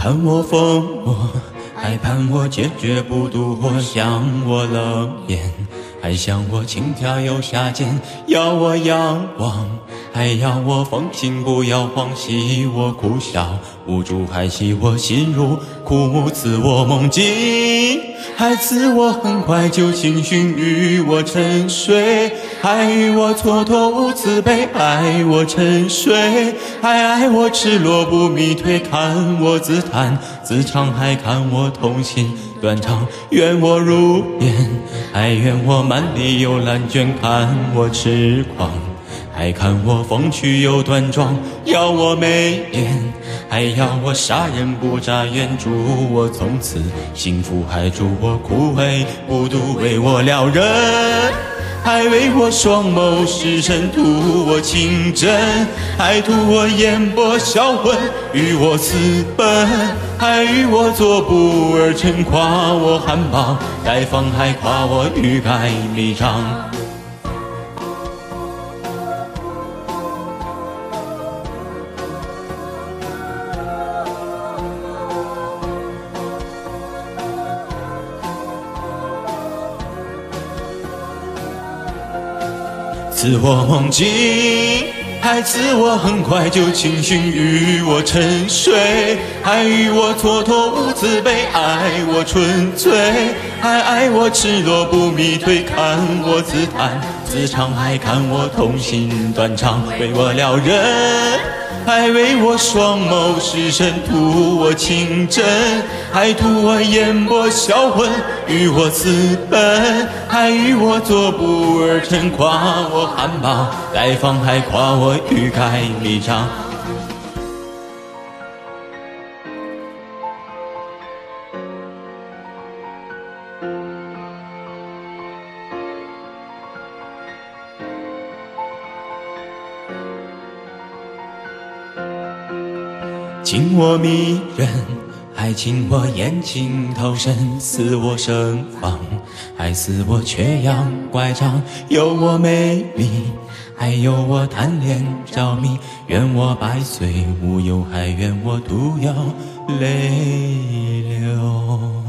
盼我疯魔，还盼我坚决不独活，想我冷眼，还想我轻佻又下贱，要我仰望，还要我放心不要慌，喜我苦笑，无助还喜我心如枯木，赐我梦境，还赐我很快就清醒，与我沉睡。还与我蹉跎无慈悲，爱我沉睡，还爱我赤裸不迷退，看我自叹自唱，还看我痛心断肠，愿我如烟，还愿我满地有烂卷，看我痴狂，还看我风趣又端庄，要我眉眼，还要我杀人不眨眼，祝我从此幸福，还祝我枯萎不渡，为我撩人。还为我双眸失神，图我情真，还图我眼波销魂，与我私奔，还与我作不二臣，夸我含苞待放，还夸我欲盖弥彰。赐我梦境，还赐我很快就清醒，与我沉睡，还与我蹉跎无慈悲，爱我纯粹，还爱我赤裸不迷退，看我自弹自唱，还看我痛心断肠，为我撩人。还为我双眸失神，图我情真，还图我眼波销魂，与我私奔，还与我做不二臣，夸我含苞待放，还夸我欲盖弥彰。情我迷人，还情我眼睛投身，似我盛放，还似我缺氧乖张，有我美丽，还有我贪恋着迷，愿我百岁无忧，还愿我徒有泪流。